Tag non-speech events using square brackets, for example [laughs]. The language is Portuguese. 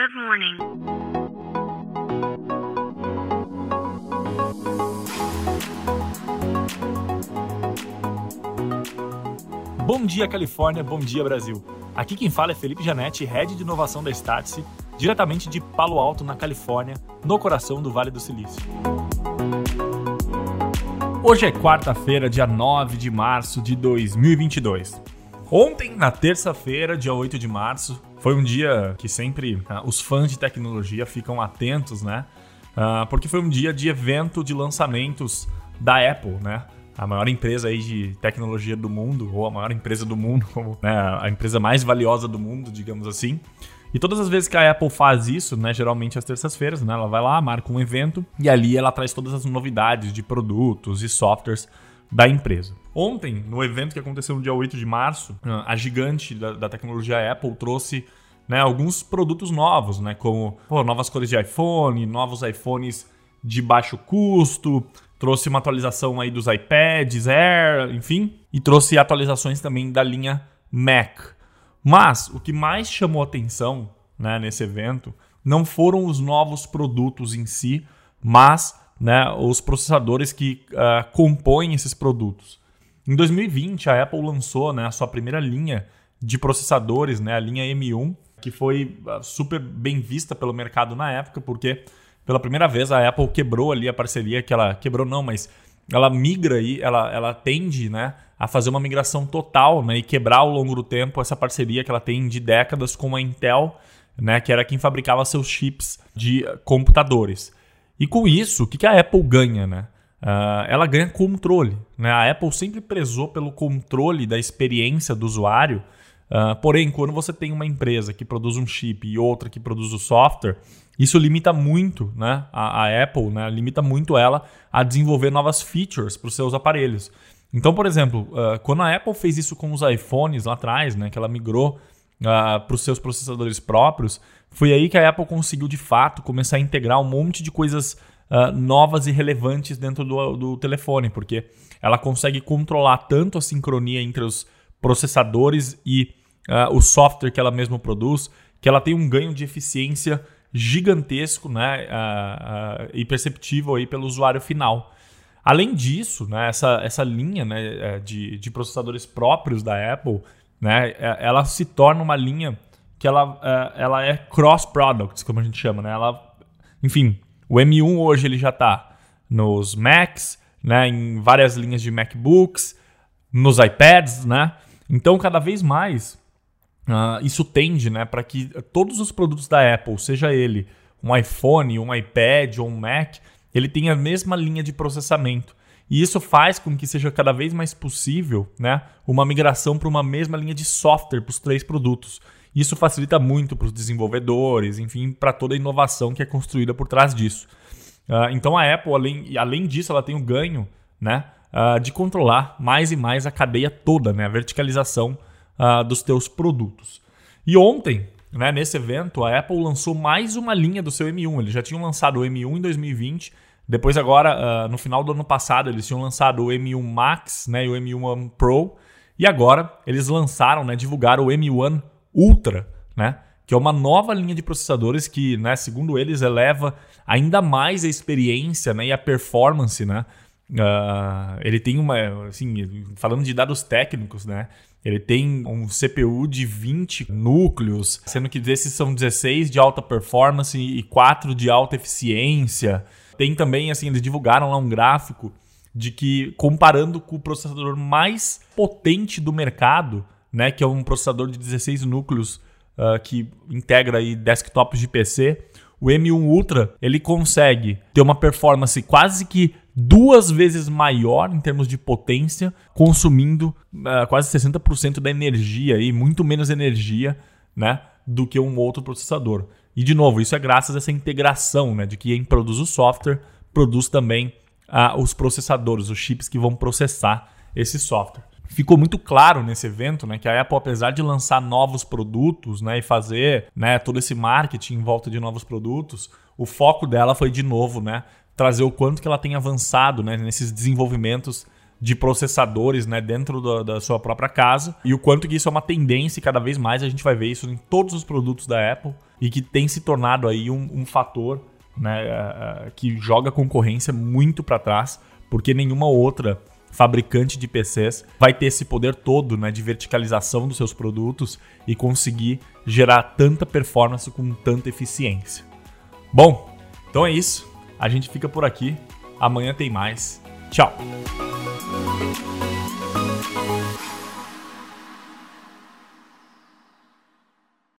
Good morning. Bom dia, Califórnia. Bom dia, Brasil. Aqui quem fala é Felipe Janetti, Head de Inovação da Startse, diretamente de Palo Alto, na Califórnia, no coração do Vale do Silício. Hoje é quarta-feira, dia 9 de março de 2022. Ontem, na terça-feira, dia 8 de março, foi um dia que sempre uh, os fãs de tecnologia ficam atentos, né? Uh, porque foi um dia de evento de lançamentos da Apple, né? A maior empresa aí de tecnologia do mundo, ou a maior empresa do mundo, [laughs] como né, a empresa mais valiosa do mundo, digamos assim. E todas as vezes que a Apple faz isso, né, geralmente às terças-feiras, né, ela vai lá, marca um evento e ali ela traz todas as novidades de produtos e softwares da empresa. Ontem, no evento que aconteceu no dia 8 de março, a gigante da, da tecnologia Apple trouxe né, alguns produtos novos, né, como pô, novas cores de iPhone, novos iPhones de baixo custo, trouxe uma atualização aí dos iPads Air, enfim, e trouxe atualizações também da linha Mac. Mas o que mais chamou atenção né, nesse evento não foram os novos produtos em si, mas né, os processadores que uh, compõem esses produtos. Em 2020, a Apple lançou né, a sua primeira linha de processadores, né, a linha M1, que foi uh, super bem vista pelo mercado na época, porque pela primeira vez a Apple quebrou ali a parceria que ela quebrou não, mas ela migra aí, ela, ela tende né, a fazer uma migração total né, e quebrar ao longo do tempo essa parceria que ela tem de décadas com a Intel, né, que era quem fabricava seus chips de computadores. E com isso, o que a Apple ganha? Né? Uh, ela ganha controle. Né? A Apple sempre prezou pelo controle da experiência do usuário. Uh, porém, quando você tem uma empresa que produz um chip e outra que produz o software, isso limita muito né? a, a Apple, né? limita muito ela a desenvolver novas features para os seus aparelhos. Então, por exemplo, uh, quando a Apple fez isso com os iPhones lá atrás, né, que ela migrou uh, para os seus processadores próprios, foi aí que a Apple conseguiu de fato começar a integrar um monte de coisas uh, novas e relevantes dentro do, do telefone, porque ela consegue controlar tanto a sincronia entre os processadores e uh, o software que ela mesma produz, que ela tem um ganho de eficiência gigantesco né, uh, e perceptível aí pelo usuário final. Além disso, né, essa, essa linha né, é, de, de processadores próprios da Apple, né, é, ela se torna uma linha que ela, é, ela é cross products, como a gente chama, né? Ela, enfim, o M1 hoje ele já está nos Macs, né? Em várias linhas de MacBooks, nos iPads, né? Então, cada vez mais uh, isso tende, né, para que todos os produtos da Apple, seja ele um iPhone, um iPad ou um Mac, ele tenha a mesma linha de processamento. E isso faz com que seja cada vez mais possível né, uma migração para uma mesma linha de software para os três produtos. Isso facilita muito para os desenvolvedores, enfim, para toda a inovação que é construída por trás disso. Uh, então a Apple, além, além disso, ela tem o ganho né, uh, de controlar mais e mais a cadeia toda, né, a verticalização uh, dos teus produtos. E ontem, né, nesse evento, a Apple lançou mais uma linha do seu M1. Eles já tinham lançado o M1 em 2020. Depois, agora, no final do ano passado, eles tinham lançado o M1 Max né, e o M1 Pro. E agora eles lançaram, né, divulgaram o M1 Ultra, né? Que é uma nova linha de processadores que, né, segundo eles, eleva ainda mais a experiência né, e a performance, né? Uh, ele tem uma, assim, falando de dados técnicos, né? Ele tem um CPU de 20 núcleos, sendo que desses são 16 de alta performance e 4 de alta eficiência. Tem também, assim, eles divulgaram lá um gráfico de que, comparando com o processador mais potente do mercado, né, que é um processador de 16 núcleos uh, que integra aí desktops de PC. O M1 Ultra ele consegue ter uma performance quase que duas vezes maior em termos de potência, consumindo uh, quase 60% da energia e muito menos energia, né, do que um outro processador. E de novo, isso é graças a essa integração, né, de que quem produz o software produz também uh, os processadores, os chips que vão processar esse software. Ficou muito claro nesse evento, né, que a Apple, apesar de lançar novos produtos, né, e fazer, né, todo esse marketing em volta de novos produtos, o foco dela foi de novo, né, trazer o quanto que ela tem avançado, né, nesses desenvolvimentos de processadores, né, dentro da, da sua própria casa e o quanto que isso é uma tendência e cada vez mais a gente vai ver isso em todos os produtos da Apple, e que tem se tornado aí um, um fator né, uh, que joga a concorrência muito para trás, porque nenhuma outra fabricante de PCs vai ter esse poder todo né, de verticalização dos seus produtos e conseguir gerar tanta performance com tanta eficiência. Bom, então é isso. A gente fica por aqui. Amanhã tem mais. Tchau!